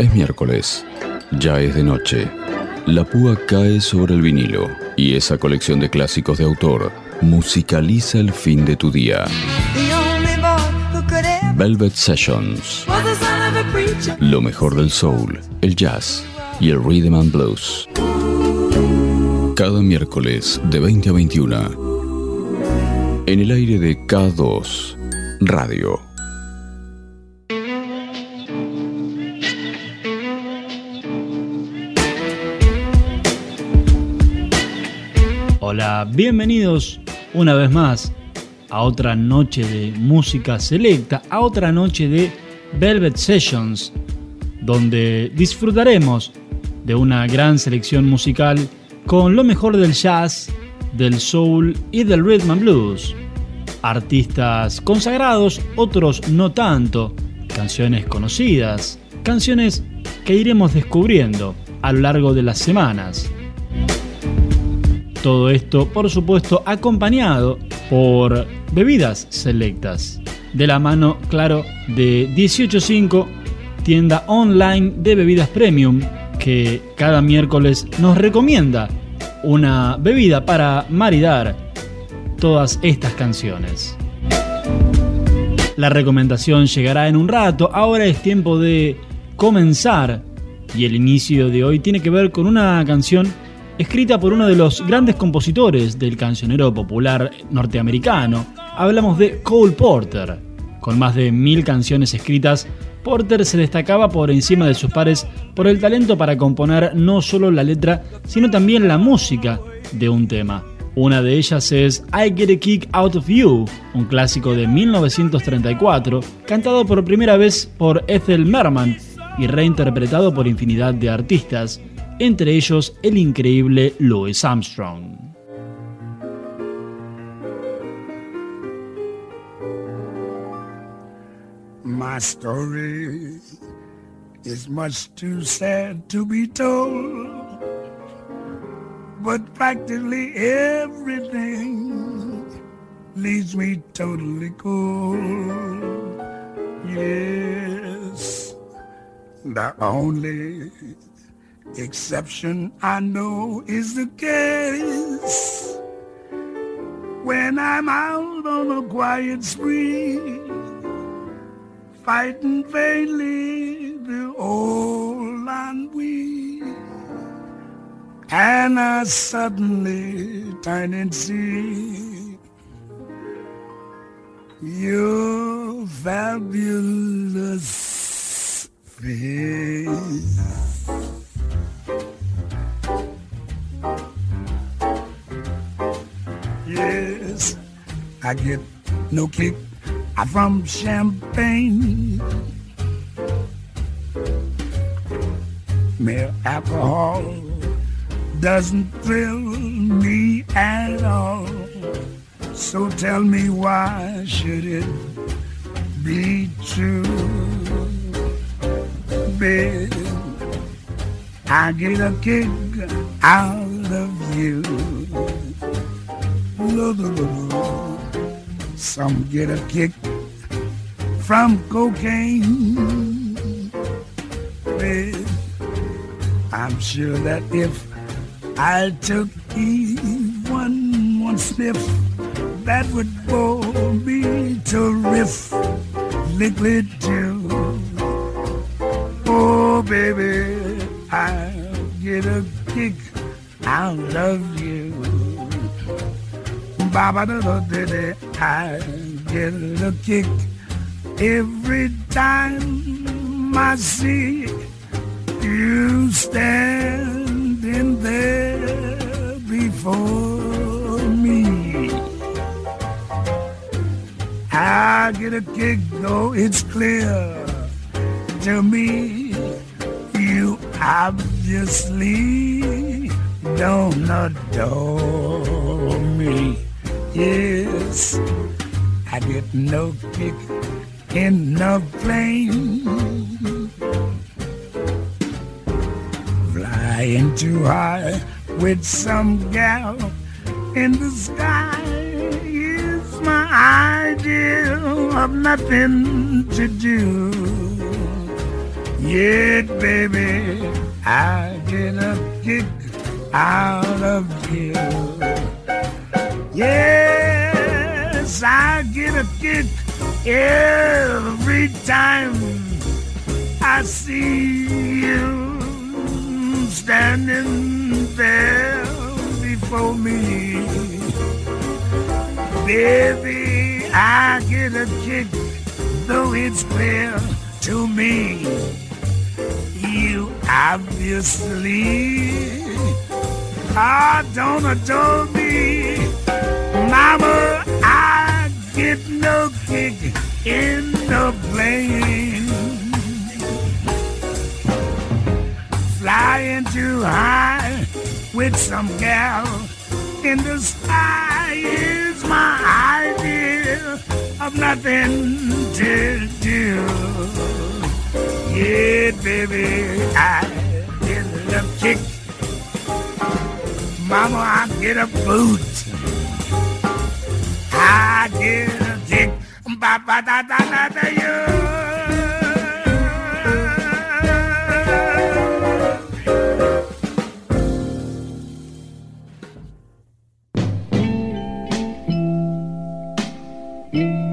Es miércoles, ya es de noche. La púa cae sobre el vinilo y esa colección de clásicos de autor musicaliza el fin de tu día. Velvet Sessions. Lo mejor del soul, el jazz y el rhythm and blues. Cada miércoles de 20 a 21. En el aire de K2 Radio. Hola, bienvenidos una vez más a otra noche de música selecta, a otra noche de Velvet Sessions, donde disfrutaremos de una gran selección musical con lo mejor del jazz, del soul y del rhythm and blues. Artistas consagrados, otros no tanto, canciones conocidas, canciones que iremos descubriendo a lo largo de las semanas. Todo esto, por supuesto, acompañado por bebidas selectas. De la mano, claro, de 185, tienda online de bebidas premium, que cada miércoles nos recomienda una bebida para maridar todas estas canciones. La recomendación llegará en un rato, ahora es tiempo de comenzar y el inicio de hoy tiene que ver con una canción escrita por uno de los grandes compositores del cancionero popular norteamericano. Hablamos de Cole Porter. Con más de mil canciones escritas, Porter se destacaba por encima de sus pares por el talento para componer no solo la letra, sino también la música de un tema. Una de ellas es I Get a Kick Out of You, un clásico de 1934, cantado por primera vez por Ethel Merman y reinterpretado por infinidad de artistas, entre ellos el increíble Louis Armstrong. My story is much too sad to be told, but practically everything leaves me totally cold. Yes, the only Exception I know is the case when I'm out on a quiet spree, fighting vainly the old ennui, and I suddenly turn and see your fabulous face. Yes, I get no kick from champagne. Mere alcohol doesn't thrill me at all. So tell me why should it be true? Babe, I get a kick out of you. Some get a kick from cocaine. Babe, I'm sure that if I took even one sniff, that would bore me to riff liquid too. Oh, baby, I'll get a kick out of. Baba da. I get a kick every time I see you standing there before me. I get a kick though it's clear to me you obviously don't adore me. Yes, I get no kick in the plane. Flying too high with some gal in the sky is my idea of nothing to do. Yet, baby, I get a kick out of you. Yes, I get a kick every time I see you standing there before me. Baby, I get a kick, though it's clear to me. You obviously I don't adore me. Mama, I get no kick in the plane. Flying too high with some gal in the sky is my idea of nothing to do. Yeah, baby, I get a kick Mama, I get a boot. I get a dick. Ba ba da da da da you. Never mm.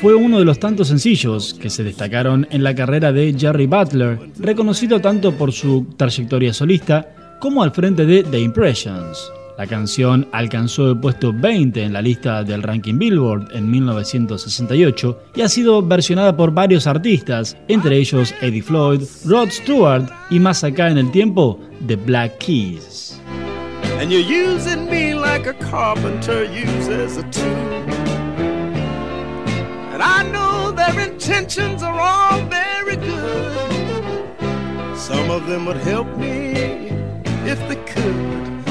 Fue uno de los tantos sencillos que se destacaron en la carrera de Jerry Butler, reconocido tanto por su trayectoria solista como al frente de The Impressions. La canción alcanzó el puesto 20 en la lista del ranking Billboard en 1968 y ha sido versionada por varios artistas, entre ellos Eddie Floyd, Rod Stewart y más acá en el tiempo, The Black Keys. I know their intentions are all very good. Some of them would help me if they could.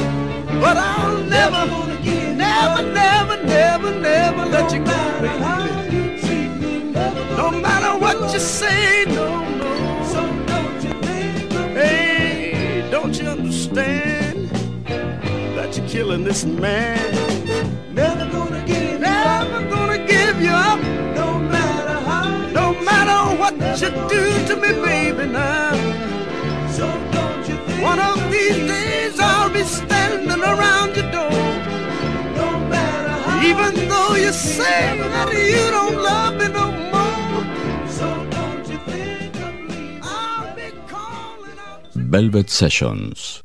But I'll never, never, never, never, never let you go, baby. No matter what you say, no, no. So don't you think Hey, don't you understand that you're killing this man? Never gonna never gonna give you up. No matter how, no matter what you do to me, baby. Now, so don't you think one of these days I'll be standing around your door. No matter how, even though you say that you don't love me no more. So don't you think of me? I'll be calling out. Velvet Sessions.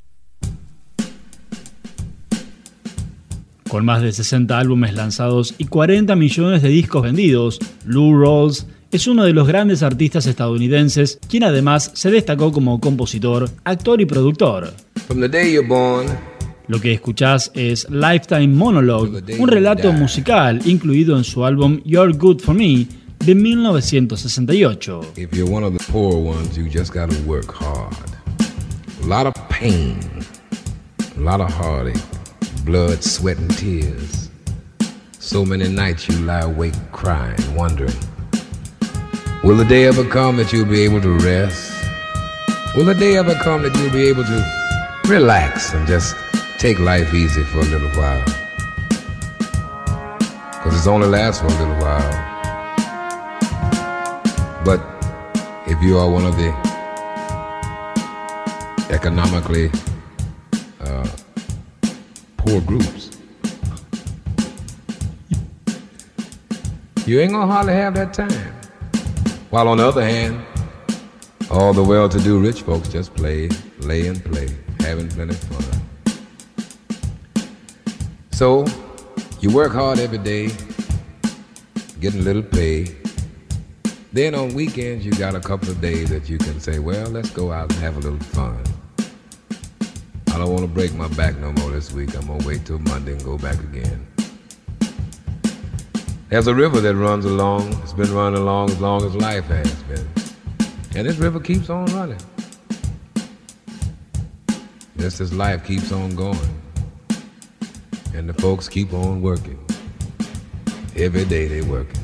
Con más de 60 álbumes lanzados y 40 millones de discos vendidos, Lou Rawls es uno de los grandes artistas estadounidenses, quien además se destacó como compositor, actor y productor. Lo que escuchás es Lifetime Monologue, un relato musical incluido en su álbum You're Good for Me de 1968. Blood, sweat, and tears. So many nights you lie awake crying, wondering Will the day ever come that you'll be able to rest? Will the day ever come that you'll be able to relax and just take life easy for a little while? Because it's only lasts for a little while. But if you are one of the economically poor groups, you ain't gonna hardly have that time. While on the other hand, all the well-to-do rich folks just play, lay and play, having plenty of fun. So, you work hard every day, getting a little pay. Then on weekends, you got a couple of days that you can say, well, let's go out and have a little fun. I don't want to break my back no more this week. I'm going to wait till Monday and go back again. There's a river that runs along. It's been running along as long as life has been. And this river keeps on running. Just as life keeps on going. And the folks keep on working. Every day they working.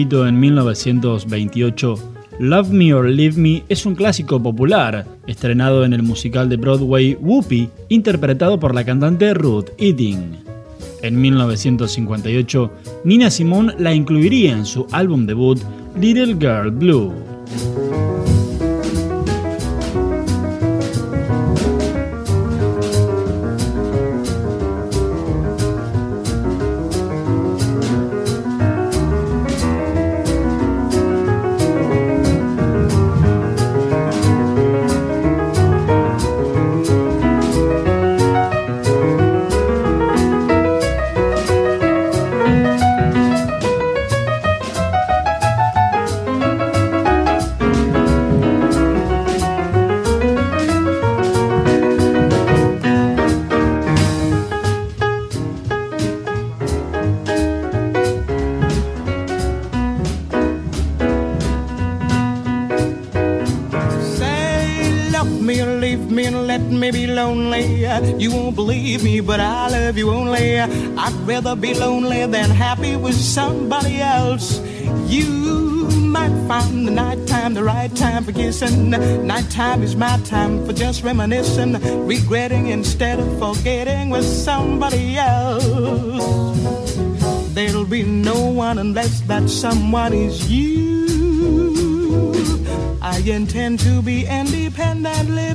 En 1928, Love Me or Leave Me es un clásico popular, estrenado en el musical de Broadway Whoopi, interpretado por la cantante Ruth Eating. En 1958, Nina Simone la incluiría en su álbum debut Little Girl Blue. Be lonely than happy with somebody else. You might find the nighttime the right time for kissing. Nighttime is my time for just reminiscing, regretting instead of forgetting with somebody else. There'll be no one unless that someone is you. I intend to be independently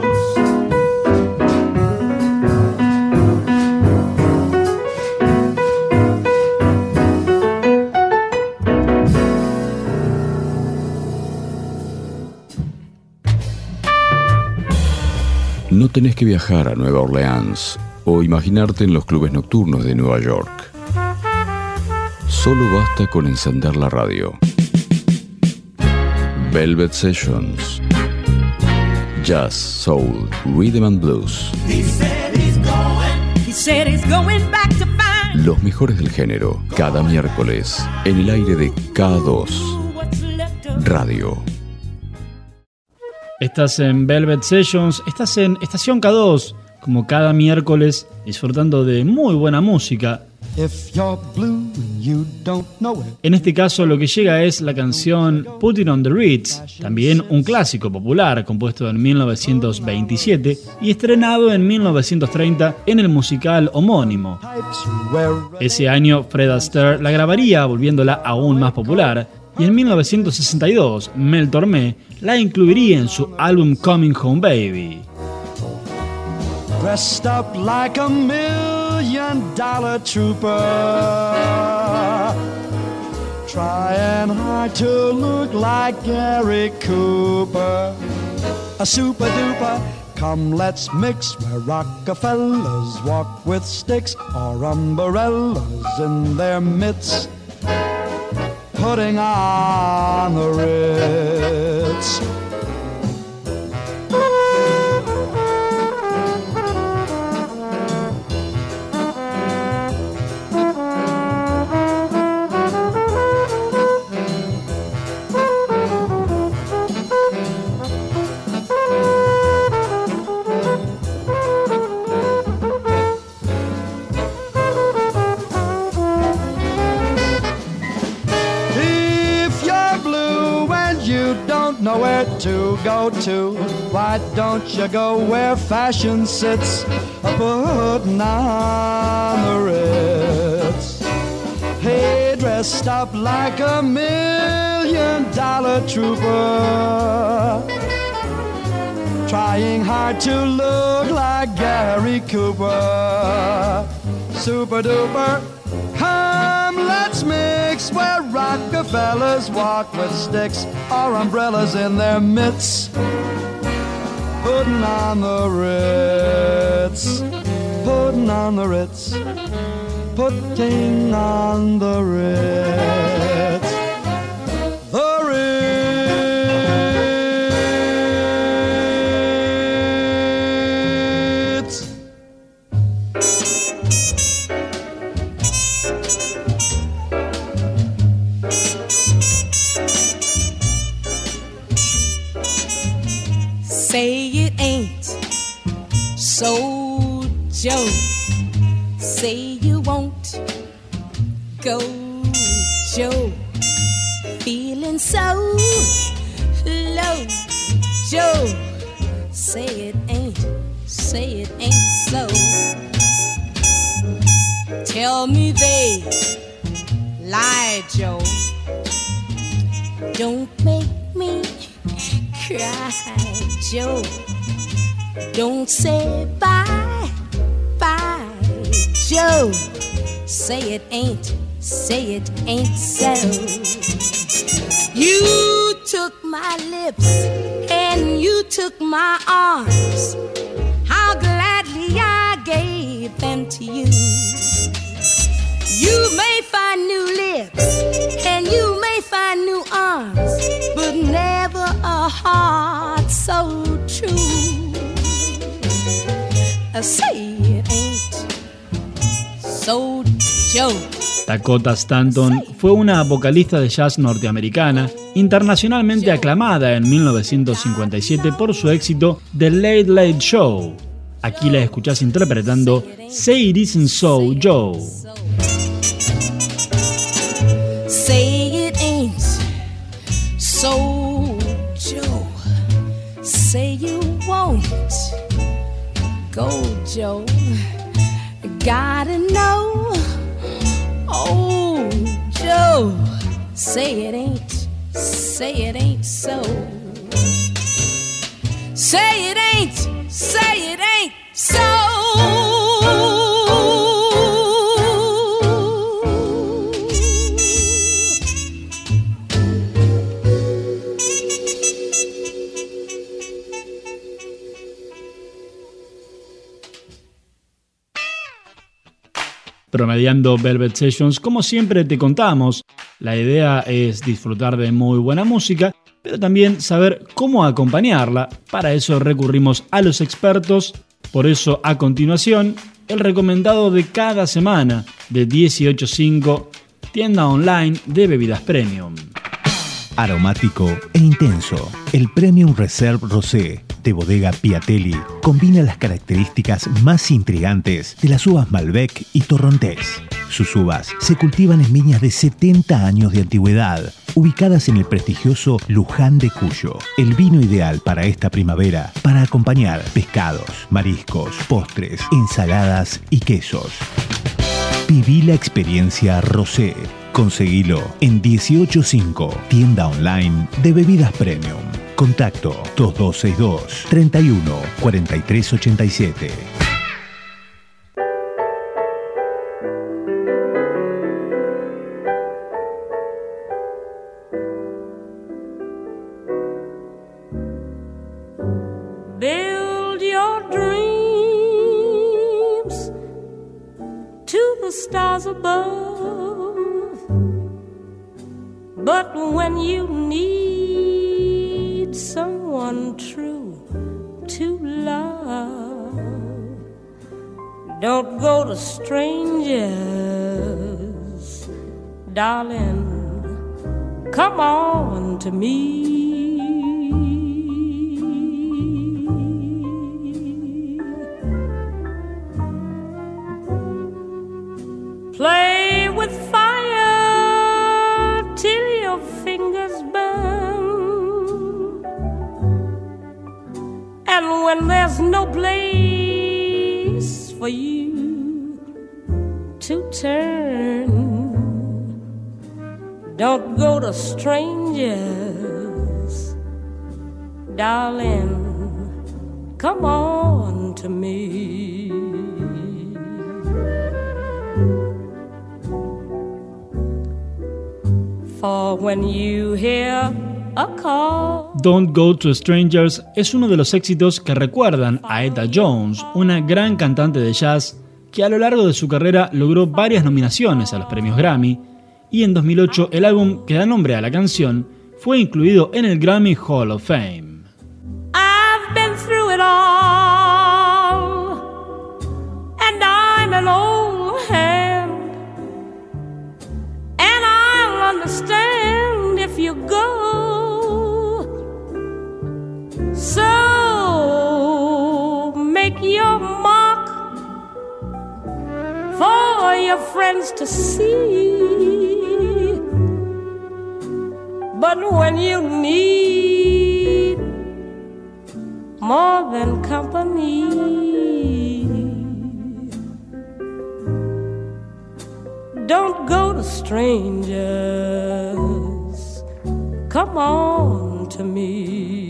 Tenés que viajar a Nueva Orleans o imaginarte en los clubes nocturnos de Nueva York. Solo basta con encender la radio. Velvet Sessions. Jazz, Soul, Rhythm and Blues. Los mejores del género, cada miércoles, en el aire de K2 Radio. Estás en Velvet Sessions, estás en Estación K2, como cada miércoles, disfrutando de muy buena música. En este caso lo que llega es la canción Putting on the Ritz, también un clásico popular compuesto en 1927 y estrenado en 1930 en el musical homónimo. Ese año Fred Astaire la grabaría volviéndola aún más popular y en 1962 Mel Tormé la incluiría en su álbum Coming Home Baby. dressed up like a million dollar trooper. Trying hard to look like Gary Cooper. A super duper. Come, let's mix where Rockefellers walk with sticks or umbrellas in their mitts. Putting on the Ritz. Nowhere go to. Why don't you go where fashion sits, putting on the ritz? Hey, dressed up like a million dollar trooper. Trying hard to look like Gary Cooper. Super duper. Come, let's mix where Rockefellers walk with sticks or umbrellas in their mitts. Putting on the Ritz, putting on the Ritz, putting on the Ritz. So, Joe. Say you won't go, Joe. Feeling so low, Joe. Say it ain't, say it ain't so. Tell me they lie, Joe. Don't make me cry, Joe. Don't say bye, bye, Joe. Say it ain't, say it ain't so. You took my lips and you took my arms. How gladly I gave them to you. You may find new lips and you may find new arms, but never a heart so true. Say it ain't so Joe. Dakota Stanton fue una vocalista de jazz norteamericana, internacionalmente aclamada en 1957 por su éxito The Late Late Show. Aquí la escuchás interpretando Say It Isn't So Joe. Go, Joe. Gotta know, oh, Joe. Say it ain't, say it ain't so. Say it ain't, say it ain't so. Promediando Velvet Sessions, como siempre te contamos, la idea es disfrutar de muy buena música, pero también saber cómo acompañarla. Para eso recurrimos a los expertos. Por eso, a continuación, el recomendado de cada semana de 185 tienda online de bebidas premium. Aromático e intenso, el Premium Reserve Rosé de bodega Piatelli combina las características más intrigantes de las uvas Malbec y Torrontés. Sus uvas se cultivan en viñas de 70 años de antigüedad, ubicadas en el prestigioso Luján de Cuyo. El vino ideal para esta primavera para acompañar pescados, mariscos, postres, ensaladas y quesos. Viví la experiencia Rosé. Conseguilo en 185, tienda online de bebidas premium. Contacto 2262 31 4387 someone true to love. Don't go to strangers, darling. Come on to me. Don't Go to Strangers es uno de los éxitos que recuerdan a Etta Jones, una gran cantante de jazz que a lo largo de su carrera logró varias nominaciones a los premios Grammy y en 2008 el álbum que da nombre a la canción fue incluido en el Grammy Hall of Fame. I've been through it all, and I'm an old hand, and I'll understand if you go. So make your mark for your friends to see. But when you need more than company, don't go to strangers. Come on to me.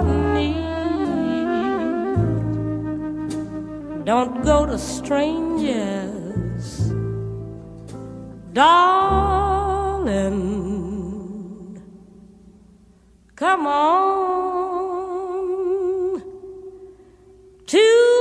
Company, don't go to strangers, darling. Come on to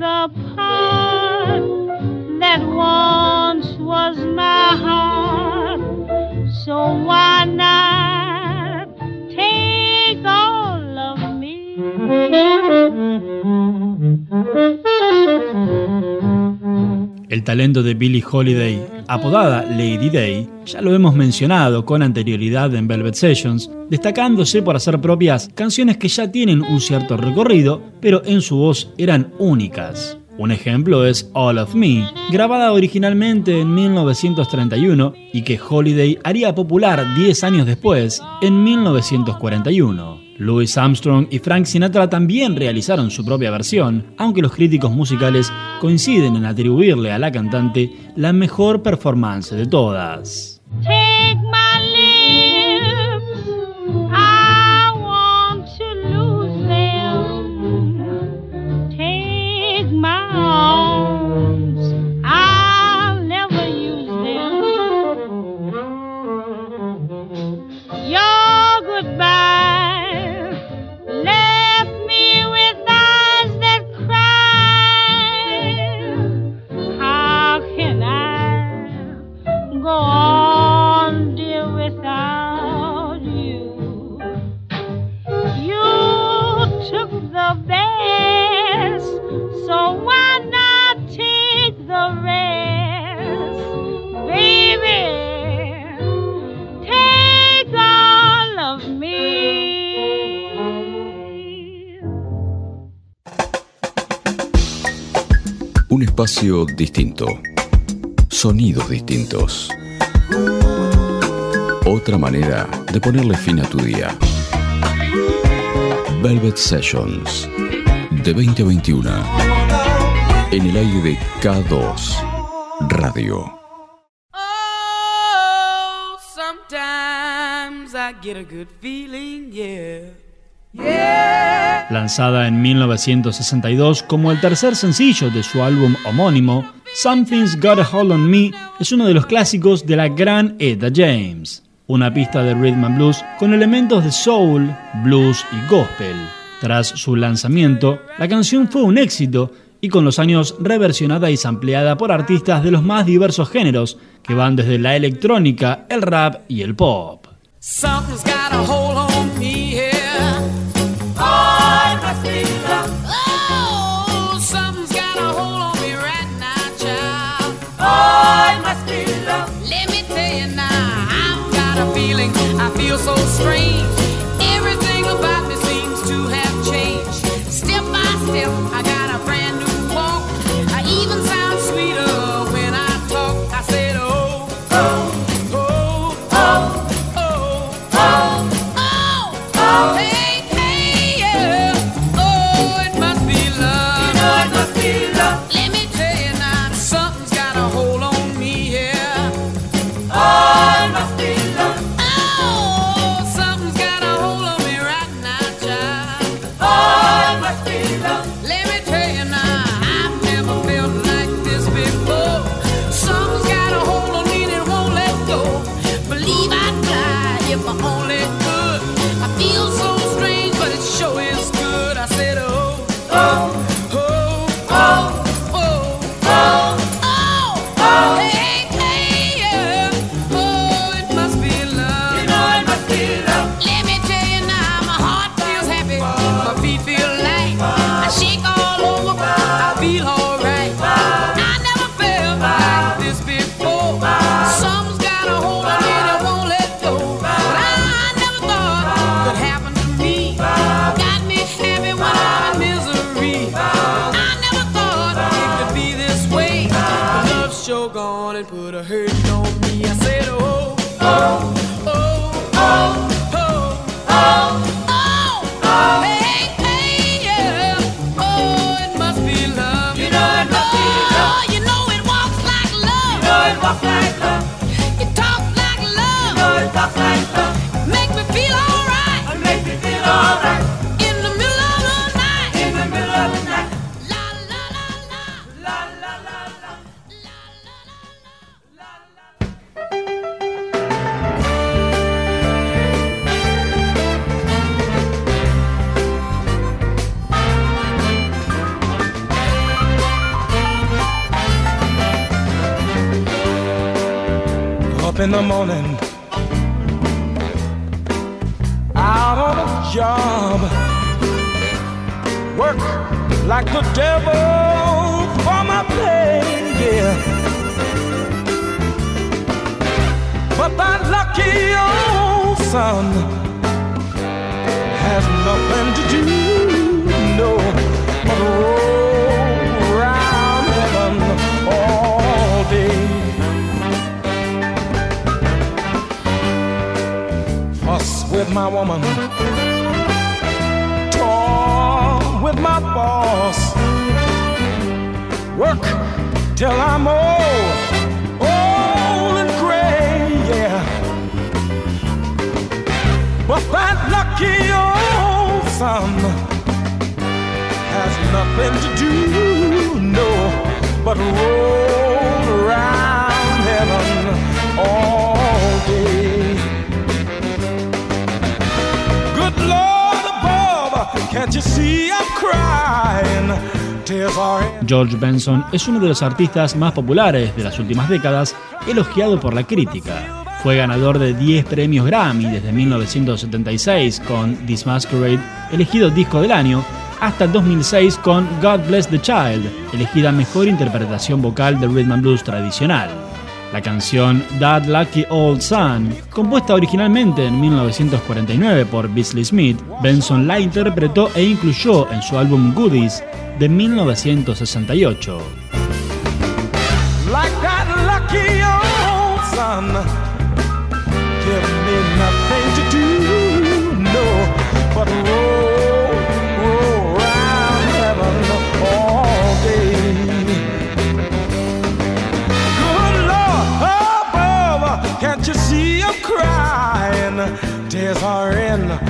the El talento de Billie Holiday, apodada Lady Day, ya lo hemos mencionado con anterioridad en Velvet Sessions, destacándose por hacer propias canciones que ya tienen un cierto recorrido, pero en su voz eran únicas. Un ejemplo es All of Me, grabada originalmente en 1931 y que Holiday haría popular 10 años después, en 1941. Louis Armstrong y Frank Sinatra también realizaron su propia versión, aunque los críticos musicales coinciden en atribuirle a la cantante la mejor performance de todas. Espacio distinto. Sonidos distintos. Otra manera de ponerle fin a tu día. Velvet Sessions. De 20 a 21. En el aire de K2. Radio. Oh, sometimes I get a good feeling, yeah. Lanzada en 1962 como el tercer sencillo de su álbum homónimo, Something's Got a Hold on Me es uno de los clásicos de la gran Etta James, una pista de rhythm and blues con elementos de soul, blues y gospel. Tras su lanzamiento, la canción fue un éxito y con los años reversionada y sampleada por artistas de los más diversos géneros, que van desde la electrónica, el rap y el pop. Something's got a hold on me feel so strange. Everything about me seems to have changed. Step by step, I got a brand new walk. I even sound sweeter when I talk. I said, oh, oh, oh, oh, oh, oh, oh, hey, hey, in the morning, out on a job, work like the devil with my woman, talk with my boss, work till I'm old, old and gray, yeah. But that lucky old sun has nothing to do, no, but roll around heaven all George Benson es uno de los artistas más populares de las últimas décadas, elogiado por la crítica. Fue ganador de 10 premios Grammy desde 1976 con This Masquerade, elegido disco del año, hasta el 2006 con God Bless the Child, elegida mejor interpretación vocal de rhythm and blues tradicional. La canción That Lucky Old Son, compuesta originalmente en 1949 por Beasley Smith, Benson la interpretó e incluyó en su álbum Goodies de 1968. like that lucky old son. Tears are in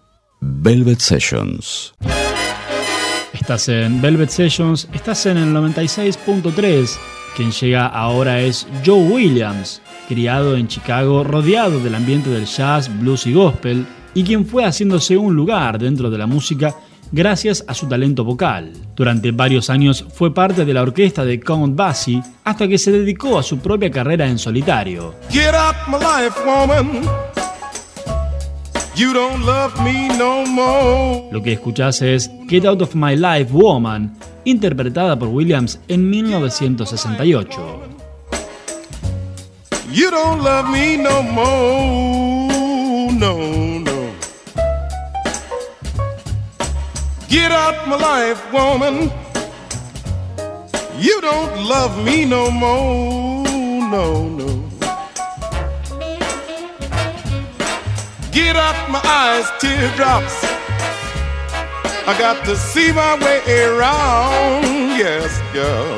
Velvet Sessions. Estás en Velvet Sessions, estás en el 96.3. Quien llega ahora es Joe Williams, criado en Chicago, rodeado del ambiente del jazz, blues y gospel, y quien fue haciéndose un lugar dentro de la música gracias a su talento vocal. Durante varios años fue parte de la orquesta de Count Basie hasta que se dedicó a su propia carrera en solitario. Get out my life, woman. You don't love me no more. Lo que escuchás es Get Out of My Life Woman, interpretada por Williams en 1968. You don't love me no more. No, no. Get out my life, woman. You don't love me no more. No, no. Get out my eyes, teardrops. I got to see my way around. Yes, girl.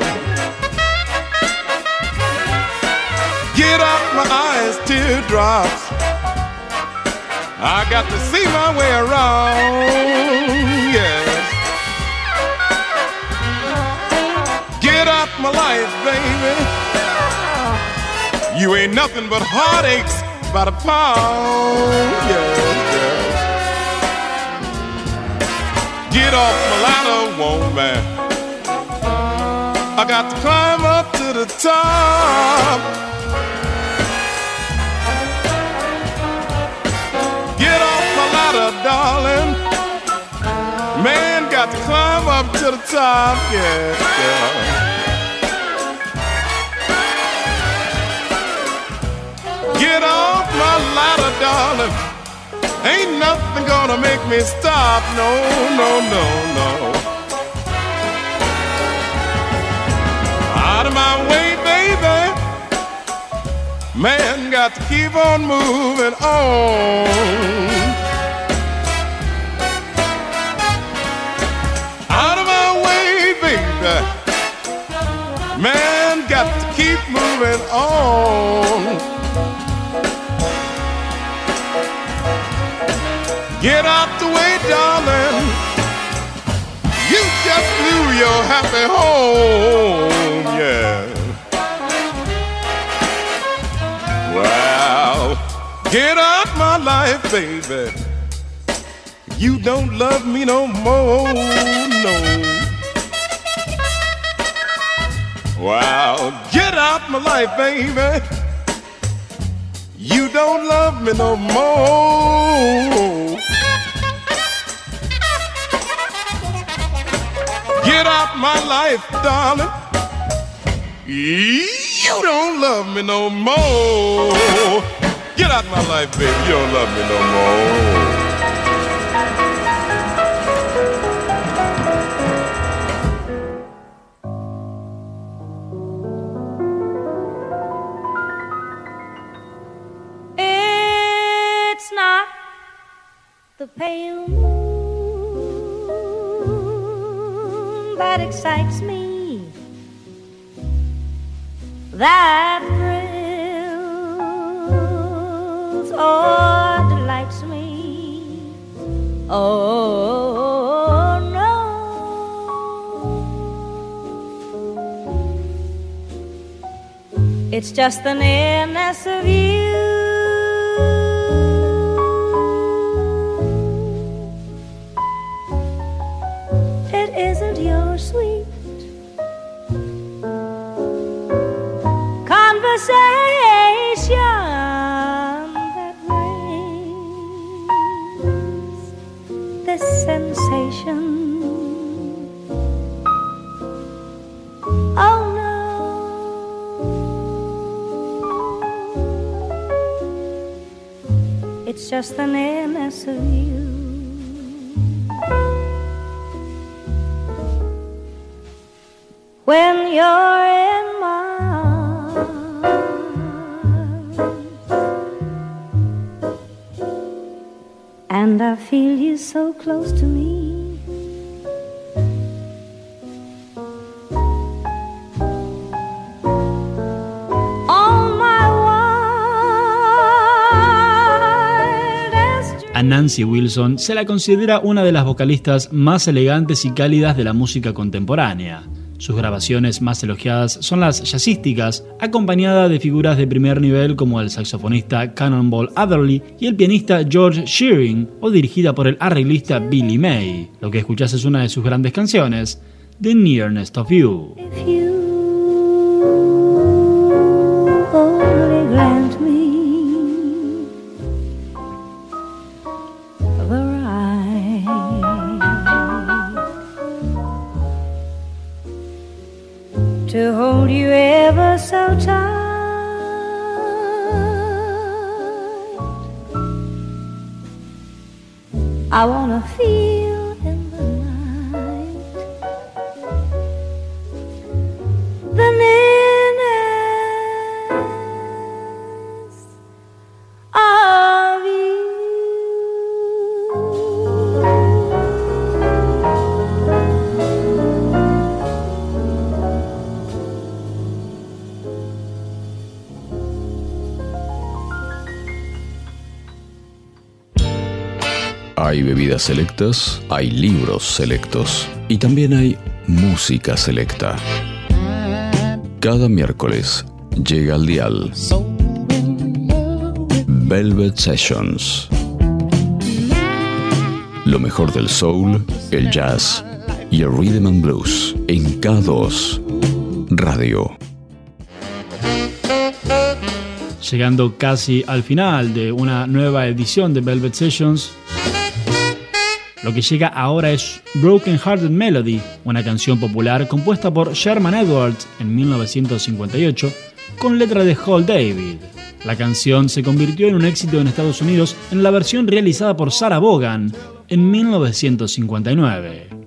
Get out my eyes, teardrops. I got to see my way around, yes. Get out my life, baby. You ain't nothing but heartaches by the pound, yes, yes. Get off my ladder, woman. I got to climb up to the top. Get off my ladder, darling. Man, got to climb up to the top, yeah, yeah. Get off my ladder, darling. Ain't nothing gonna make me stop, no, no, no, no. Out of my way, baby. Man, got to keep on moving on. Out of my way, baby. Man, got to keep moving on. Get out the way, darling. You just blew your happy home, yeah. Well, get out my life, baby. You don't love me no more, no. Wow, get out my life, baby. You don't love me no more. Get out my life, darling. You don't love me no more. Get out my life, baby. You don't love me no more. It's not the pale that excites me, that thrills or delights me. Oh no, it's just the nearness of you. Isn't your sweet conversation that brings this sensation. Oh no, it's just the nearness of you. And I feel you so close to me. A Nancy Wilson se la considera una de las vocalistas más elegantes y cálidas de la música contemporánea. Sus grabaciones más elogiadas son las jazzísticas, acompañada de figuras de primer nivel como el saxofonista Cannonball Adderley y el pianista George Shearing, o dirigida por el arreglista Billy May. Lo que escuchás es una de sus grandes canciones, The Nearness of You. Hay bebidas selectas, hay libros selectos y también hay música selecta. Cada miércoles llega al dial Velvet Sessions. Lo mejor del soul, el jazz y el rhythm and blues en K2 Radio. Llegando casi al final de una nueva edición de Velvet Sessions, lo que llega ahora es Broken Hearted Melody, una canción popular compuesta por Sherman Edwards en 1958 con letra de Hall David. La canción se convirtió en un éxito en Estados Unidos en la versión realizada por Sarah Vaughan en 1959.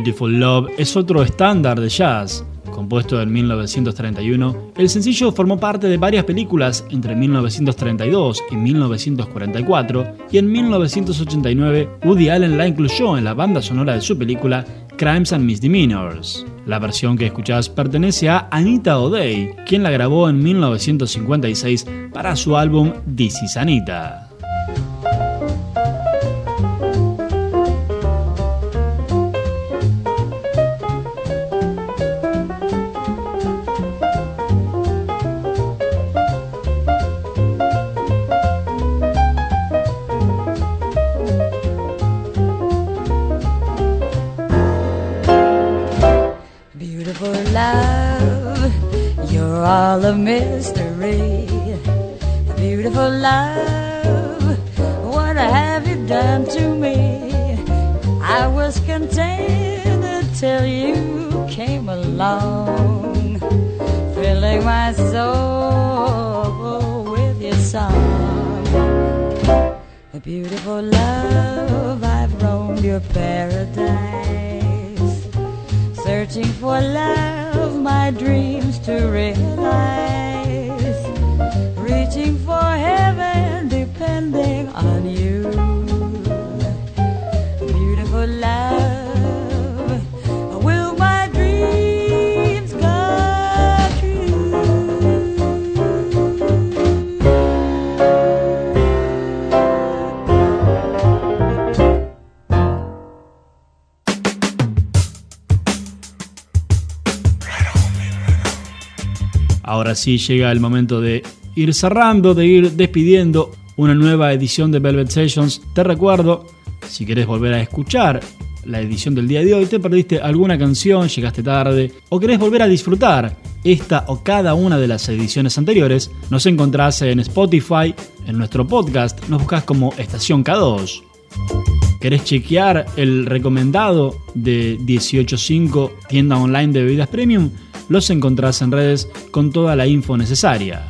Beautiful Love es otro estándar de jazz. Compuesto en 1931, el sencillo formó parte de varias películas entre 1932 y 1944 y en 1989 Woody Allen la incluyó en la banda sonora de su película Crimes and Misdemeanors. La versión que escuchás pertenece a Anita O'Day, quien la grabó en 1956 para su álbum This is Anita. Ahora sí llega el momento de ir cerrando, de ir despidiendo una nueva edición de Velvet Sessions. Te recuerdo, si querés volver a escuchar la edición del día de hoy, te perdiste alguna canción, llegaste tarde o querés volver a disfrutar esta o cada una de las ediciones anteriores, nos encontrás en Spotify, en nuestro podcast, nos buscas como Estación K2. ¿Querés chequear el recomendado de 185 tienda online de bebidas premium? Los encontrás en redes con toda la info necesaria.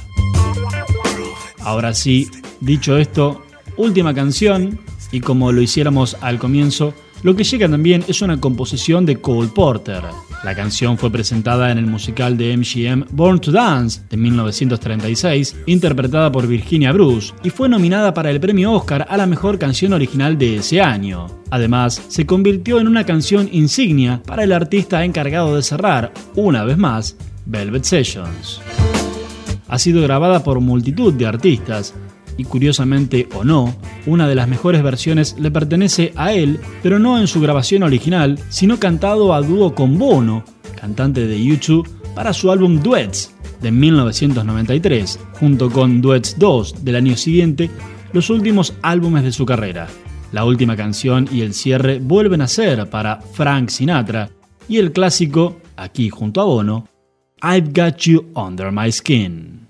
Ahora sí, dicho esto, última canción, y como lo hiciéramos al comienzo, lo que llega también es una composición de Cole Porter. La canción fue presentada en el musical de MGM Born to Dance de 1936, interpretada por Virginia Bruce, y fue nominada para el premio Oscar a la mejor canción original de ese año. Además, se convirtió en una canción insignia para el artista encargado de cerrar, una vez más, Velvet Sessions. Ha sido grabada por multitud de artistas, y curiosamente o no, una de las mejores versiones le pertenece a él, pero no en su grabación original, sino cantado a dúo con Bono, cantante de YouTube, para su álbum Duets de 1993, junto con Duets 2 del año siguiente, los últimos álbumes de su carrera. La última canción y el cierre vuelven a ser para Frank Sinatra y el clásico, aquí junto a Bono, I've Got You Under My Skin.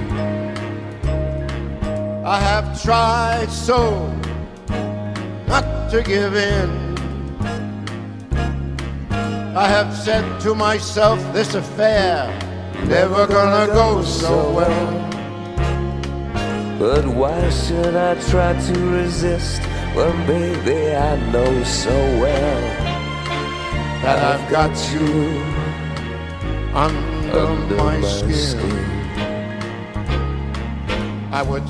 I have tried so not to give in. I have said to myself, this affair never gonna go so well. But why should I try to resist when, baby, I know so well that I've got you under, under my, my skin. skin. I would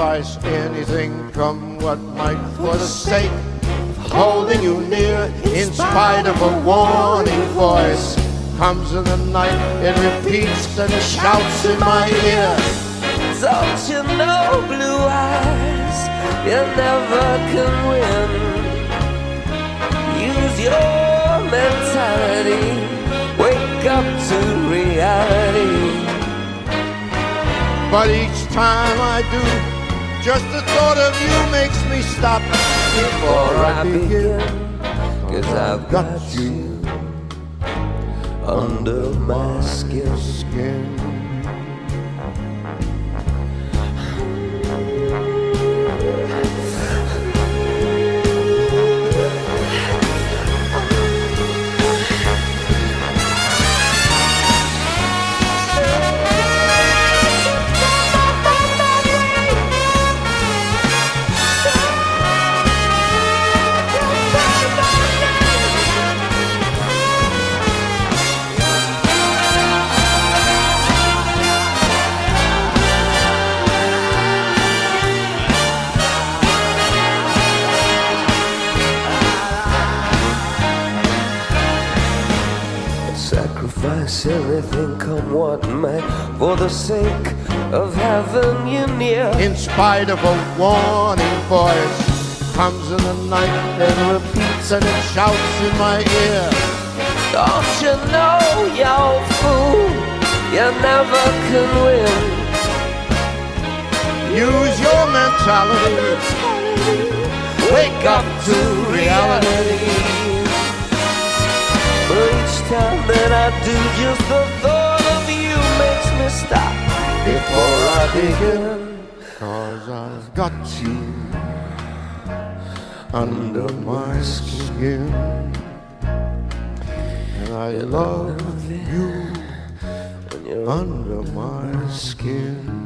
sacrifice anything, come what might, for the sake of holding you near. In spite of a warning voice, comes in the night, it repeats and shouts in my ear. Don't you know, blue eyes, you never can win. Use your mentality, wake up to reality. But each time I do, just the thought of you makes me stop before I begin. Cause I've got you under my skin. Of a warning voice, comes in the night and repeats and it shouts in my ear. Don't you know, you fool, you never can win. Use your mentality. Wake up to reality. But each time that I do, just the thought of you makes me stop before I begin. I've got you under my skin. And I love you when you're under my skin.